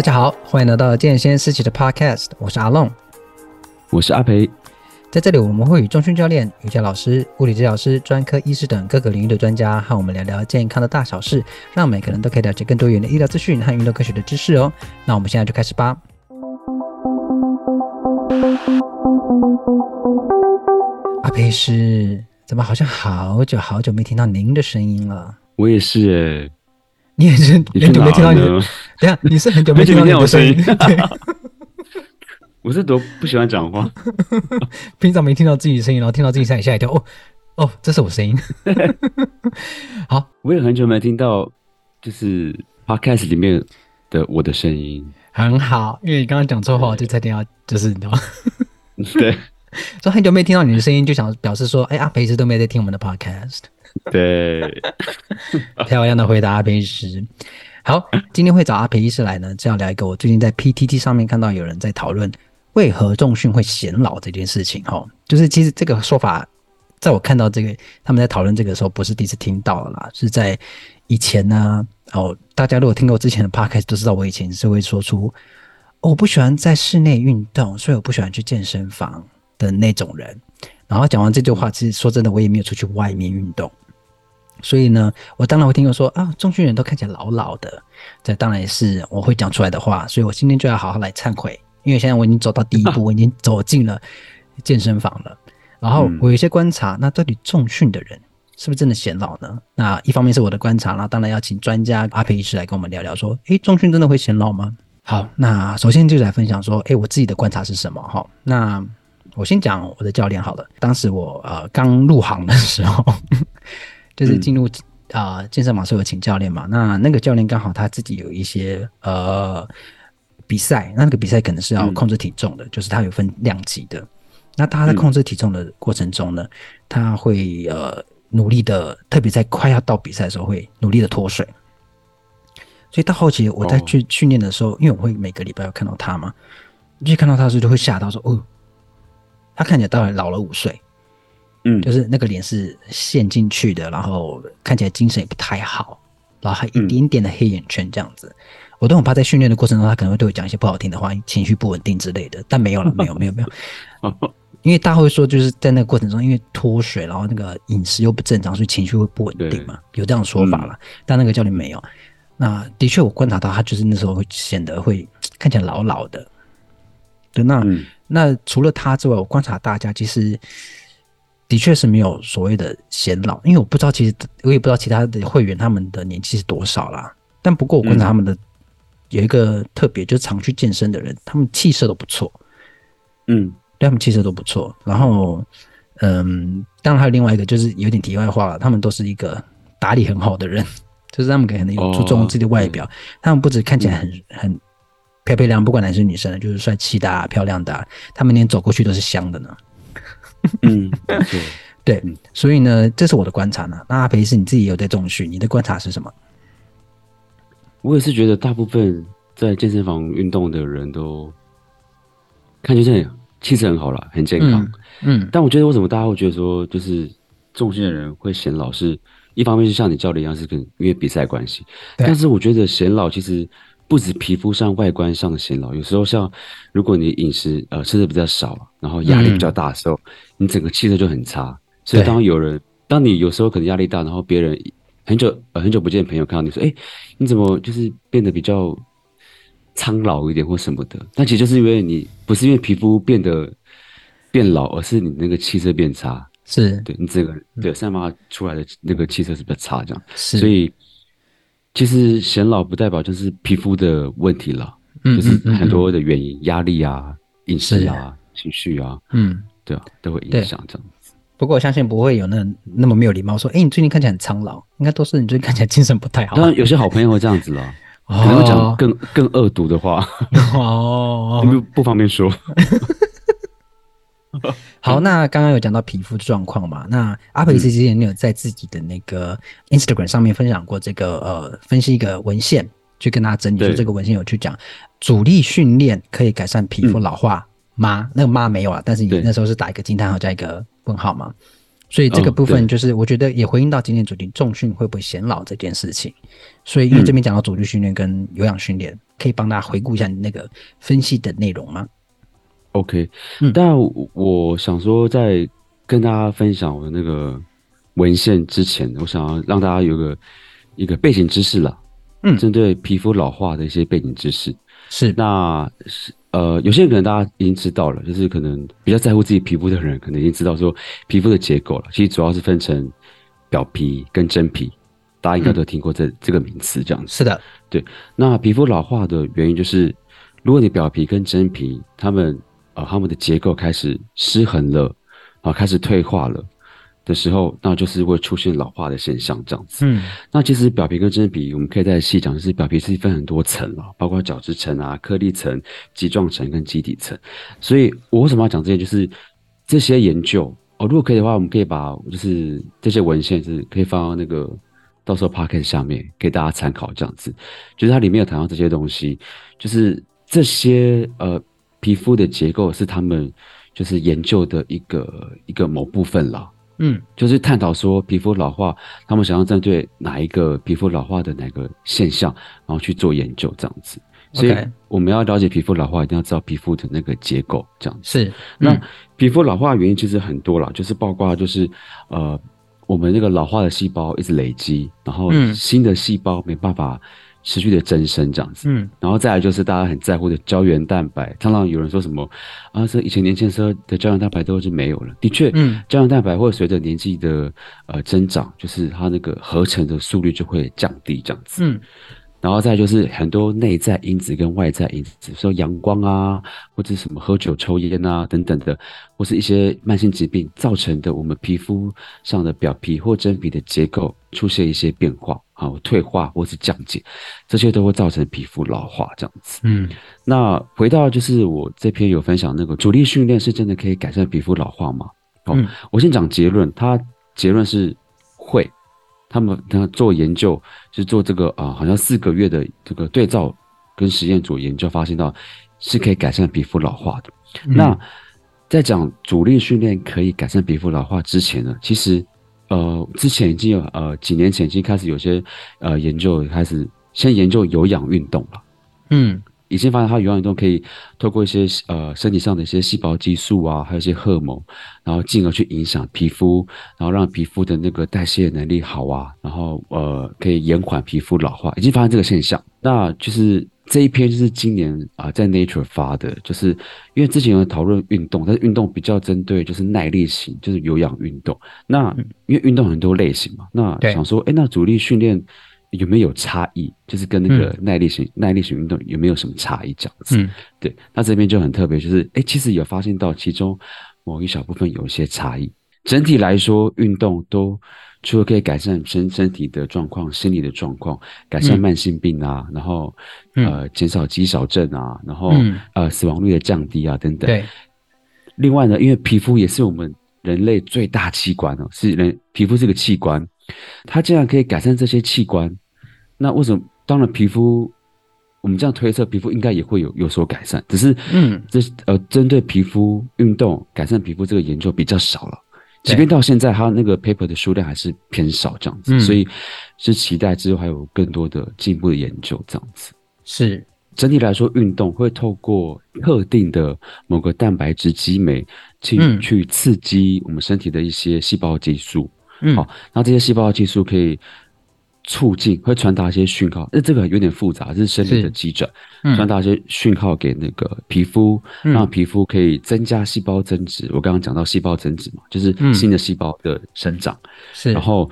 大家好，欢迎来到健先思齐的 Podcast，我是阿龙，我是阿培，在这里我们会与中训教练、瑜伽老师、物理治疗师、专科医师等各个领域的专家和我们聊聊健康的大小事，让每个人都可以了解更多元的医疗资讯和运动科学的知识哦。那我们现在就开始吧。阿培师，怎么好像好久好久没听到您的声音了？我也是诶。你也是很久没听到你，等下你是很久没听到我声音。我是多不喜欢讲话，平常没听到自己的声音，然后听到自己声音吓一跳。哦哦，这是我声音。好，我也很久没听到，就是 podcast 里面的我的声音。很好，因为你刚刚讲错话，我就才听到，就是你知道吗？对，说很久没听到你的声音，就想表示说，哎，阿培一直都没在听我们的 podcast。对，漂亮的回答，阿培医师。好，今天会找阿培医师来呢，这要聊一个我最近在 PTT 上面看到有人在讨论为何重训会显老这件事情。哈，就是其实这个说法，在我看到这个他们在讨论这个时候，不是第一次听到了啦，是在以前呢。哦，大家如果听过之前的 Podcast 都知道，我以前是会说出我不喜欢在室内运动，所以我不喜欢去健身房的那种人。然后讲完这句话，其实说真的，我也没有出去外面运动。所以呢，我当然会听到说啊，重训人都看起来老老的，这当然也是我会讲出来的话。所以我今天就要好好来忏悔，因为现在我已经走到第一步，我已经走进了健身房了。然后我有一些观察，那到底重训的人是不是真的显老呢？那一方面是我的观察，然后当然要请专家阿培医师来跟我们聊聊，说，诶，重训真的会显老吗？好，那首先就来分享说，诶，我自己的观察是什么？哈，那我先讲我的教练好了。当时我呃刚入行的时候。就是进入啊、呃、健身房是有请教练嘛，那那个教练刚好他自己有一些呃比赛，那那个比赛可能是要控制体重的，嗯、就是他有分量级的。那他在控制体重的过程中呢，嗯、他会呃努力的，特别在快要到比赛的时候会努力的脱水。所以到后期我在去训练的时候，哦、因为我会每个礼拜要看到他嘛，一看到他的时候就会吓到说哦，他看起来大概老了五岁。嗯，就是那个脸是陷进去的，然后看起来精神也不太好，然后还一点点的黑眼圈这样子。嗯、我都很怕在训练的过程中，他可能会对我讲一些不好听的话，情绪不稳定之类的。但没有了，没有，没有，没有。因为大家会说，就是在那个过程中，因为脱水，然后那个饮食又不正常，所以情绪会不稳定嘛，有这样的说法了。嗯、但那个教练没有。那的确，我观察到他就是那时候会显得会看起来老老的。对，那、嗯、那除了他之外，我观察大家其实。的确是没有所谓的显老，因为我不知道，其实我也不知道其他的会员他们的年纪是多少啦。但不过我观察他们的有一个特别，就是常去健身的人，他们气色都不错。嗯，对他们气色都不错。然后，嗯，当然还有另外一个，就是有点题外话了，他们都是一个打理很好的人，就是他们可能有注重自己的外表，哦、他们不止看起来很、嗯、很漂漂亮亮，不管男生女生，就是帅气的、啊、漂亮的、啊，他们连走过去都是香的呢。嗯，对，所以呢，这是我的观察呢。那阿培是你自己有在重训，你的观察是什么？我也是觉得大部分在健身房运动的人都看起来气质很好了，很健康。嗯，嗯，但我觉得为什么大家会觉得说，就是重训的人会显老是，是一方面是像你教的一样，是跟因为比赛关系。但是我觉得显老其实。不止皮肤上、外观上的显老，有时候像如果你饮食呃吃的比较少，然后压力比较大的时候，嗯、你整个气色就很差。所以当有人，对当你有时候可能压力大，然后别人很久呃很久不见的朋友看到你说，哎，你怎么就是变得比较苍老一点或什么的？但其实就是因为你不是因为皮肤变得变老，而是你那个气色变差。是对你这个对散发出来的那个气色是比较差，这样。是，所以。其实显老不代表就是皮肤的问题了，嗯，就是很多的原因，压、力啊、饮食啊、情绪啊，嗯，对啊，都会影响这样。子。不过我相信不会有那那么没有礼貌说，哎，你最近看起来很苍老，应该都是你最近看起来精神不太好。当然有些好朋友会这样子了，可能会讲更更恶毒的话，哦，不不方便说。好，那刚刚有讲到皮肤状况嘛？那阿培之前你有在自己的那个 Instagram 上面分享过这个呃，分析一个文献，去跟大家整理说这个文献有去讲阻力训练可以改善皮肤老化吗？嗯、那个吗没有啊，但是你那时候是打一个惊叹号加一个问号嘛？所以这个部分就是我觉得也回应到今天主题重训会不会显老这件事情。所以因为这边讲到阻力训练跟有氧训练，可以帮大家回顾一下你那个分析的内容吗？OK，嗯，但我想说，在跟大家分享我的那个文献之前，我想要让大家有个一个背景知识啦，嗯，针对皮肤老化的一些背景知识是，那是呃，有些人可能大家已经知道了，就是可能比较在乎自己皮肤的人，可能已经知道说皮肤的结构了，其实主要是分成表皮跟真皮。大家应该都听过这、嗯、这个名词，这样子是的，对。那皮肤老化的原因就是，如果你表皮跟真皮，它们啊、呃，它们的结构开始失衡了，啊，开始退化了的时候，那就是会出现老化的现象，这样子。嗯。那其实表皮跟真皮，我们可以再细讲，就是表皮是分很多层了，包括角质层啊、颗粒层、棘状层跟基底层。所以我为什么要讲这些？就是这些研究哦，如果可以的话，我们可以把就是这些文献是可以放到那个。到时候 podcast 下面给大家参考，这样子，就是它里面有谈到这些东西，就是这些呃皮肤的结构是他们就是研究的一个一个某部分了，嗯，就是探讨说皮肤老化，他们想要针对哪一个皮肤老化的哪个现象，然后去做研究这样子，所以我们要了解皮肤老化，一定要知道皮肤的那个结构这样子。是，那皮肤老化的原因其实很多啦，就是包括就是呃。我们那个老化的细胞一直累积，然后新的细胞没办法持续的增生，这样子。嗯，然后再来就是大家很在乎的胶原蛋白。常常有人说什么啊，这以前年轻时候的胶原蛋白都是没有了。的确，嗯，胶原蛋白会随着年纪的呃增长，就是它那个合成的速率就会降低，这样子。嗯。然后再就是很多内在因子跟外在因子，说阳光啊，或者什么喝酒、抽烟啊等等的，或是一些慢性疾病造成的，我们皮肤上的表皮或真皮的结构出现一些变化，啊退化或是降解，这些都会造成皮肤老化这样子。嗯，那回到就是我这篇有分享那个阻力训练是真的可以改善皮肤老化吗？好，嗯，我先讲结论，它结论是会。他们他做研究，是做这个啊，好像四个月的这个对照跟实验组研究，发现到是可以改善皮肤老化的。嗯、那在讲阻力训练可以改善皮肤老化之前呢，其实呃之前已经有呃几年前已经开始有些呃研究开始先研究有氧运动了。嗯。已经发现，它有氧运动可以透过一些呃身体上的一些细胞激素啊，还有一些荷尔蒙，然后进而去影响皮肤，然后让皮肤的那个代谢能力好啊，然后呃可以延缓皮肤老化。已经发现这个现象。那就是这一篇就是今年啊、呃、在 Nature 发的，就是因为之前有讨论运动，但是运动比较针对就是耐力型，就是有氧运动。那因为运动很多类型嘛，那想说，哎，那主力训练。有没有差异？就是跟那个耐力型、嗯、耐力型运动有没有什么差异？这样子，嗯，对。那这边就很特别，就是哎，其实有发现到其中某一小部分有一些差异。整体来说，运动都除了可以改善身身体的状况、心理的状况，改善慢性病啊，嗯、然后呃减少肌少症啊，然后、嗯、呃死亡率的降低啊等等。对。另外呢，因为皮肤也是我们人类最大器官哦，是人皮肤这个器官。它竟然可以改善这些器官，那为什么？当然，皮肤我们这样推测，皮肤应该也会有有所改善。只是，嗯，这呃，针对皮肤运动改善皮肤这个研究比较少了。即便到现在，它那个 paper 的数量还是偏少，这样子。嗯、所以是期待之后还有更多的进一步的研究，这样子。是整体来说，运动会透过特定的某个蛋白质激酶去、嗯、去刺激我们身体的一些细胞激素。嗯，好，那这些细胞激素可以促进，会传达一些讯号。那这个有点复杂，这是生理的机转，传达、嗯、一些讯号给那个皮肤，嗯、让皮肤可以增加细胞增殖。我刚刚讲到细胞增殖嘛，就是新的细胞的生长。是、嗯，然后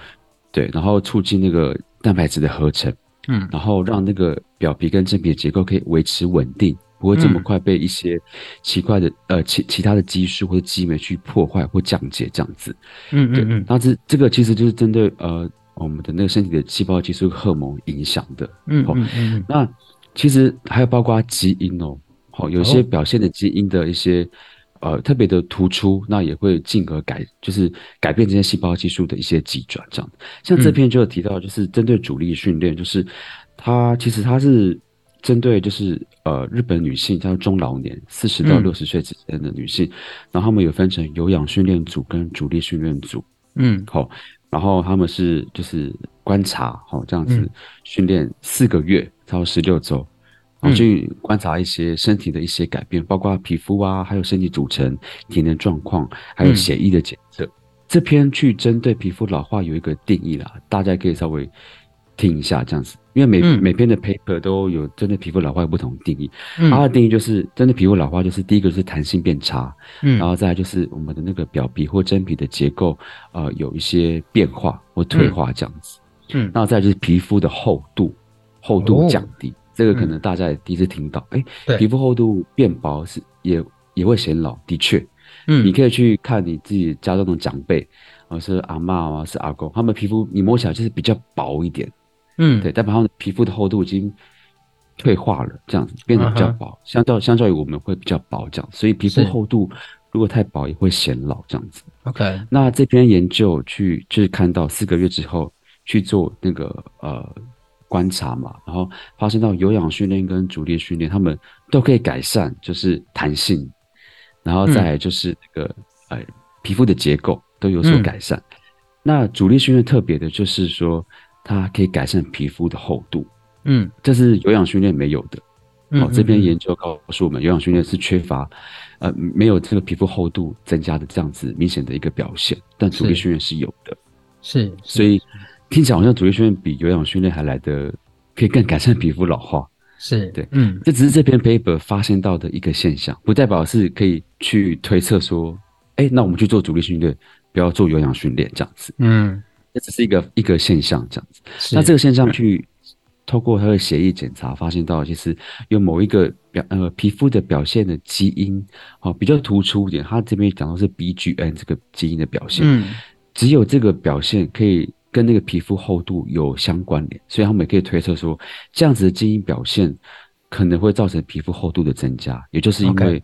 对，然后促进那个蛋白质的合成。嗯，然后让那个表皮跟真皮的结构可以维持稳定。不会这么快被一些奇怪的、嗯、呃其其他的激素或者激酶去破坏或降解这样子，嗯嗯嗯，那这这个其实就是针对呃我们的那个身体的细胞激素荷尔蒙影响的，嗯嗯嗯，那其实还有包括基因哦，好有些表现的基因的一些、哦、呃特别的突出，那也会进而改就是改变这些细胞激素的一些急转这样。像这篇就有提到，就是针对主力训练，就是它其实它是。针对就是呃日本女性，叫中老年四十到六十岁之间的女性，嗯、然后他们有分成有氧训练组跟主力训练组，嗯，好，然后他们是就是观察，好这样子训练四个月，超十六周，然后去观察一些身体的一些改变，包括皮肤啊，还有身体组成、体能状况，还有血液的检测。嗯、这篇去针对皮肤老化有一个定义啦，大家可以稍微听一下这样子。因为每、嗯、每篇的 paper 都有针对皮肤老化有不同的定义，嗯、它的定义就是针对皮肤老化，就是第一个是弹性变差，嗯，然后再来就是我们的那个表皮或真皮的结构，呃，有一些变化或退化这样子，嗯，那再来就是皮肤的厚度，厚度降低，哦、这个可能大家也第一次听到，哎、嗯，皮肤厚度变薄是也也会显老，的确，嗯，你可以去看你自己家中的长辈，啊，是阿嬷啊，是阿公，他们皮肤你摸起来就是比较薄一点。嗯，对，代表他们皮肤的厚度已经退化了，这样子变得比较薄，啊、相较相较于我们会比较薄这样，所以皮肤厚度如果太薄也会显老这样子。OK，那这篇研究去就是看到四个月之后去做那个呃观察嘛，然后发现到有氧训练跟阻力训练他们都可以改善就是弹性，然后再就是那个、嗯、呃皮肤的结构都有所改善。嗯、那阻力训练特别的就是说。它可以改善皮肤的厚度，嗯，这是有氧训练没有的。嗯、哦，这篇研究告诉我们，有氧训练是缺乏，呃，没有这个皮肤厚度增加的这样子明显的一个表现，但阻力训练是有的。是，是所以听起来好像阻力训练比有氧训练还来的可以更改善皮肤老化。是对，嗯，这只是这篇 paper 发现到的一个现象，不代表是可以去推测说，哎，那我们去做阻力训练，不要做有氧训练这样子。嗯。这只是一个一个现象，这样子。那这个现象去透过他的血液检查，发现到其实有某一个表呃皮肤的表现的基因，哦比较突出一点。他这边讲到是 BGN 这个基因的表现，嗯，只有这个表现可以跟那个皮肤厚度有相关联，所以他们也可以推测说，这样子的基因表现可能会造成皮肤厚度的增加，也就是因为。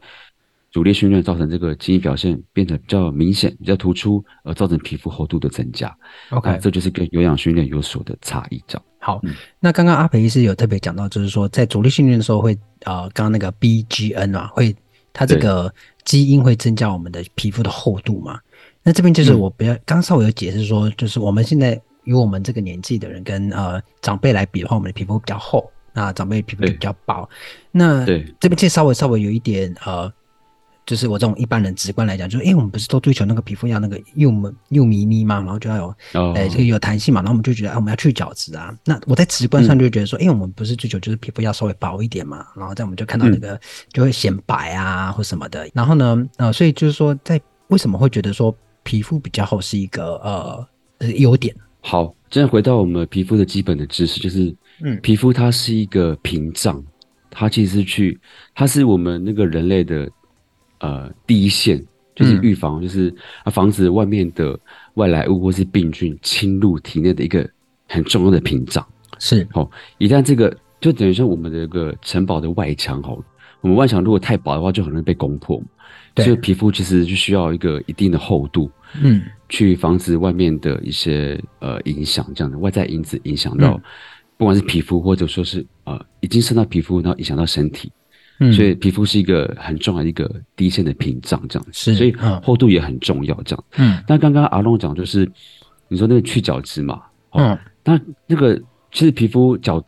阻力训练造成这个基因表现变得比较明显、比较突出，而造成皮肤厚度的增加。OK，这就是跟有氧训练有所的差异。这样好。嗯、那刚刚阿培医师有特别讲到，就是说在主力训练的时候会呃，刚刚那个 BGN 啊，会它这个基因会增加我们的皮肤的厚度嘛？那这边就是我不要刚、嗯、稍微有解释说，就是我们现在以我们这个年纪的人跟呃长辈来比的话，我们的皮肤比较厚，那长辈皮肤比较薄。那对这边其实稍微稍微有一点呃。就是我这种一般人直观来讲，就是，哎、欸，我们不是都追求那个皮肤要那个又闷又咪咪嘛，然后就要有，哎、oh. 欸，这个有弹性嘛，然后我们就觉得，哎、啊，我们要去角质啊。那我在直观上就觉得说，哎、嗯欸，我们不是追求就是皮肤要稍微薄一点嘛，然后在我们就看到那个就会显白啊或什么的。然后呢，呃，所以就是说，在为什么会觉得说皮肤比较厚是一个呃优点？好，现在回到我们皮肤的基本的知识，就是，嗯，皮肤它是一个屏障，它其实是去，它是我们那个人类的。呃，第一线就是预防，就是啊，防止外面的外来物或是病菌侵入体内的一个很重要的屏障。是，哦，一旦这个就等于说我们的一个城堡的外墙，好，我们外墙如果太薄的话，就很容易被攻破。对，所以皮肤其实就需要一个一定的厚度，嗯，去防止外面的一些呃影响，这样的外在因子影响到，嗯、不管是皮肤或者说是呃已经渗到皮肤，然后影响到身体。嗯，所以皮肤是一个很重要的一个第一线的屏障，这样子，是，所以厚度也很重要，这样。嗯，那刚刚阿龙讲就是，你说那个去角质嘛，嗯，那那个其实皮肤角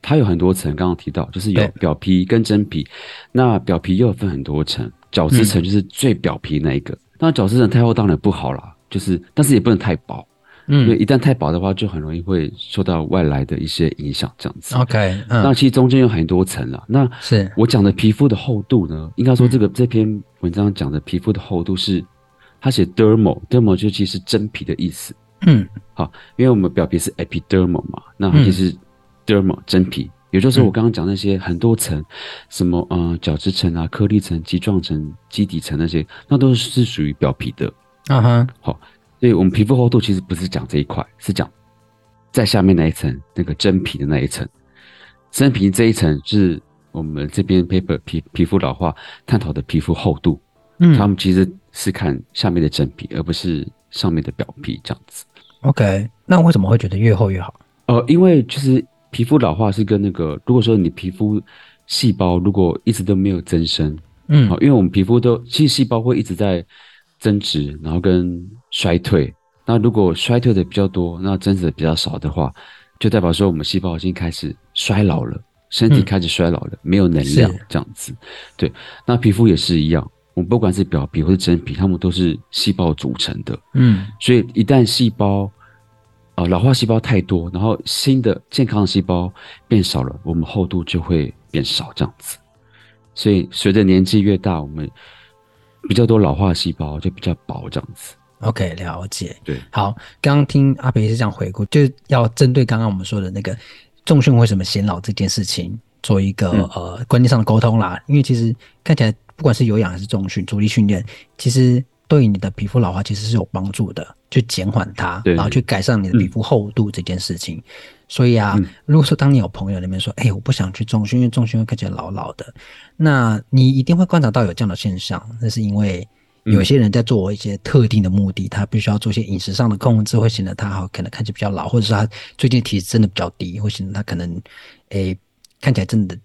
它有很多层，刚刚提到就是有表皮跟真皮，那表皮又分很多层，角质层就是最表皮那一个，那角质层太厚当然不好啦，就是但是也不能太薄。嗯，因为一旦太薄的话，就很容易会受到外来的一些影响，这样子。OK，嗯，那其实中间有很多层了。那是我讲的皮肤的厚度呢？应该说这个这篇文章讲的皮肤的厚度是，它写 dermal，dermal 就其实是真皮的意思。嗯，好，因为我们表皮是 epidermal 嘛，那它就是 dermal 真皮，也就是我刚刚讲那些很多层，什么呃角质层啊、颗粒层、棘状层、基底层那些，那都是属于表皮的。啊哈，好。所以我们皮肤厚度其实不是讲这一块，是讲在下面那一层那个真皮的那一层。真皮这一层是我们这边 paper 皮皮肤老化探讨的皮肤厚度。嗯，他们其实是看下面的真皮，而不是上面的表皮这样子。OK，那为什么会觉得越厚越好？呃，因为其实皮肤老化是跟那个，如果说你皮肤细胞如果一直都没有增生，嗯，好，因为我们皮肤都其实细胞会一直在增值，然后跟衰退，那如果衰退的比较多，那增值的比较少的话，就代表说我们细胞已经开始衰老了，身体开始衰老了，嗯、没有能量这样子。对，那皮肤也是一样，我们不管是表皮或是真皮，它们都是细胞组成的。嗯，所以一旦细胞啊、呃、老化细胞太多，然后新的健康的细胞变少了，我们厚度就会变少这样子。所以随着年纪越大，我们比较多老化细胞就比较薄这样子。OK，了解。对，好，刚刚听阿培是这样回顾，就是要针对刚刚我们说的那个重训为什么显老这件事情做一个、嗯、呃观念上的沟通啦。因为其实看起来不管是有氧还是重训、阻力训练，其实对于你的皮肤老化其实是有帮助的，去减缓它，对然后去改善你的皮肤厚度这件事情。嗯、所以啊，嗯、如果说当你有朋友那边说，哎，我不想去重训，因为重训会看起来老老的，那你一定会观察到有这样的现象，那是因为。有些人在做一些特定的目的，他必须要做一些饮食上的控制，会显得他好可能看起来比较老，或者是他最近体质真的比较低，会显得他可能诶、欸、看起来真的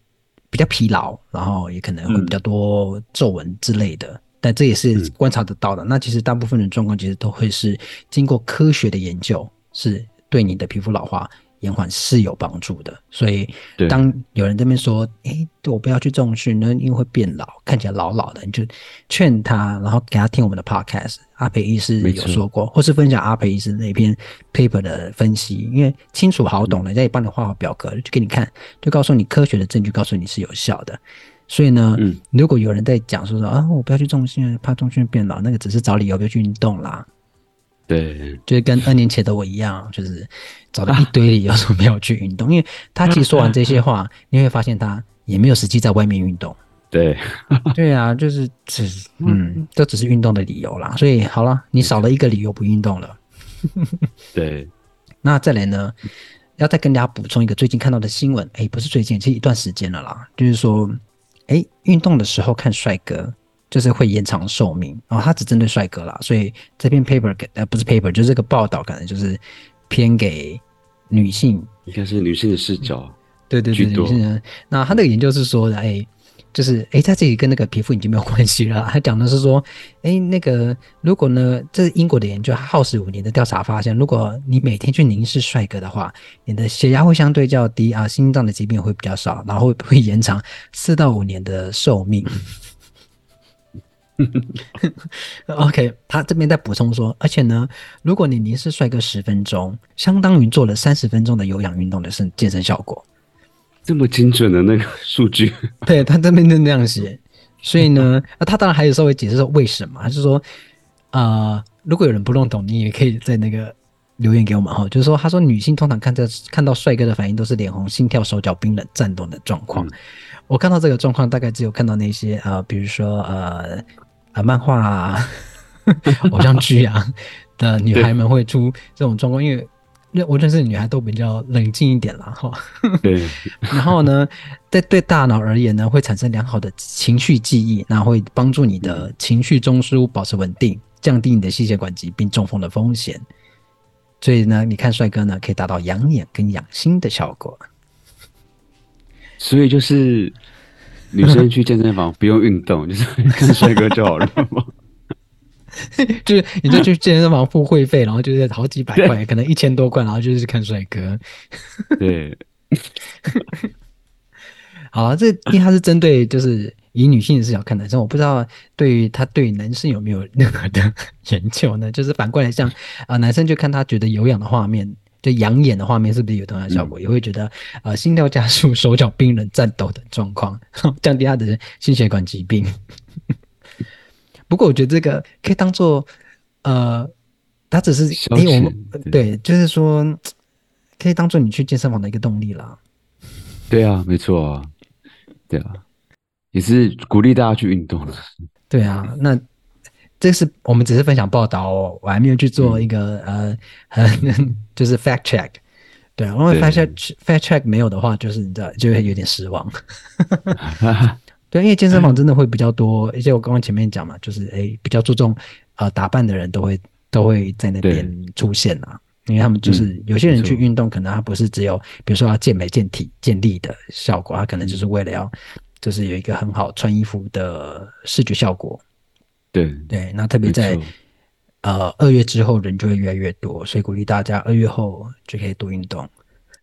比较疲劳，然后也可能会比较多皱纹之类的。嗯、但这也是观察得到的。嗯、那其实大部分的状况其实都会是经过科学的研究，是对你的皮肤老化。延缓是有帮助的，所以当有人这边说：“哎我不要去重训那，因为会变老，看起来老老的。”你就劝他，然后给他听我们的 podcast。阿培医师有说过，或是分享阿培医师那篇 paper 的分析，因为清楚好懂，人家也帮你画好表格，就给你看，就告诉你科学的证据，告诉你是有效的。所以呢，嗯，如果有人在讲说说啊，我不要去重训，怕重训变老，那个只是找理由不要去运动啦。对，就是跟二年前的我一样，就是找到一堆理由说没有去运动，啊、因为他其实说完这些话，你会发现他也没有实际在外面运动。对，对啊，就是只 嗯，这只是运动的理由啦。所以好了，你少了一个理由不运动了。对，那再来呢，要再跟大家补充一个最近看到的新闻，哎，不是最近，其实一段时间了啦，就是说，哎，运动的时候看帅哥。就是会延长寿命，然后他只针对帅哥啦，所以这篇 paper 给呃不是 paper，就是这个报道可能就是偏给女性，应该是女性的视角，对对对，女性的。那他那个研究是说的，哎，就是哎，在这里跟那个皮肤已经没有关系了，他讲的是说，哎，那个如果呢，这是英国的研究，耗时五年的调查发现，如果你每天去凝视帅哥的话，你的血压会相对较低啊，心脏的疾病会比较少，然后会延长四到五年的寿命。OK，他这边在补充说，而且呢，如果你凝视帅哥十分钟，相当于做了三十分钟的有氧运动的身健身效果，这么精准的那个数据，对他这边就那样写。所以呢，那 他当然还有稍微解释说为什么，他是说，呃，如果有人不弄懂，你也可以在那个留言给我们哈，就是说，他说女性通常看这看到帅哥的反应都是脸红、心跳、手脚冰冷、颤抖的状况。嗯、我看到这个状况，大概只有看到那些呃，比如说呃。啊，漫画啊，偶像剧啊的女孩们会出这种状况，因为我认识的女孩都比较冷静一点啦。哈。对。然后呢，在对大脑而言呢，会产生良好的情绪记忆，那会帮助你的情绪中枢保持稳定，降低你的心血管疾病、中风的风险。所以呢，你看帅哥呢，可以达到养眼跟养心的效果。所以就是。女生去健身房不用运动，就是看帅哥就好了嘛。就是你就去健身房付会费，然后就是好几百块，可能一千多块，然后就是看帅哥。对。好啊，这因为他是针对就是以女性的视角看男生，我不知道对于他对男生有没有任何的研究呢？就是反过来像啊，男生就看他觉得有氧的画面。就养眼的画面是不是有同样的效果？嗯、也会觉得呃心跳加速、手脚冰冷、颤抖的状况，降低他的心血管疾病。不过我觉得这个可以当做呃，它只是哎息、欸、我们对，就是说可以当做你去健身房的一个动力啦。对啊，没错啊，对啊，也是鼓励大家去运动的。对啊，那。这是我们只是分享报道哦，我还没有去做一个、嗯、呃，就是 fact check，对啊，因为 fact check fact check 没有的话，就是你知道就会有点失望。对，因为健身房真的会比较多，而且我刚刚前面讲嘛，就是诶比较注重呃打扮的人都会都会在那边出现啊，因为他们就是有些人去运动，可能他不是只有比如说要健美、健体、健力的效果，他可能就是为了要就是有一个很好穿衣服的视觉效果。对对，那特别在呃二月之后，人就会越来越多，所以鼓励大家二月后就可以多运动。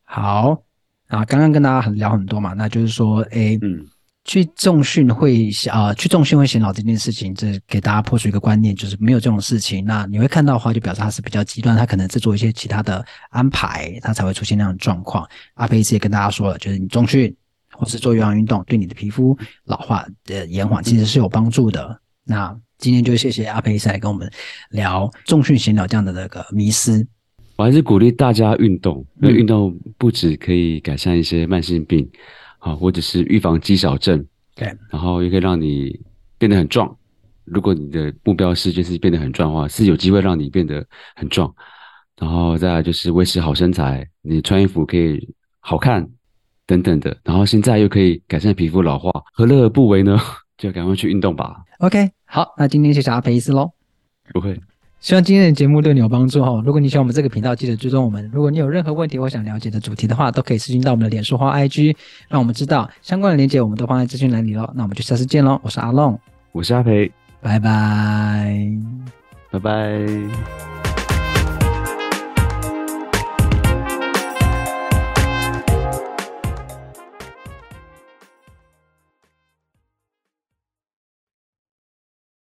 好，啊，刚刚跟大家很聊很多嘛，那就是说，哎，嗯。去重训会啊、呃，去重训会显老这件事情，这给大家破除一个观念，就是没有这种事情。那你会看到的话，就表示他是比较极端，他可能在做一些其他的安排，他才会出现那样的状况。阿培医师也跟大家说了，就是你重训或是做有氧运动，对你的皮肤老化的延缓其实是有帮助的。那今天就谢谢阿培医师来跟我们聊重训显老这样的那个迷思。我还是鼓励大家运动，因为运动不止可以改善一些慢性病。啊，或者是预防肌少症，对，然后也可以让你变得很壮。如果你的目标是就是变得很壮的话，是有机会让你变得很壮。然后再来就是维持好身材，你穿衣服可以好看等等的。然后现在又可以改善皮肤老化，何乐而不为呢？就赶快去运动吧。OK，好，那今天谢谢阿培医师喽。不会。希望今天的节目对你有帮助哈！如果你喜欢我们这个频道，记得追踪我们。如果你有任何问题或想了解的主题的话，都可以私信到我们的脸书或 IG，让我们知道。相关的链接我们都放在资讯栏里喽。那我们就下次见喽！我是阿龙，我是阿培，拜拜，拜拜。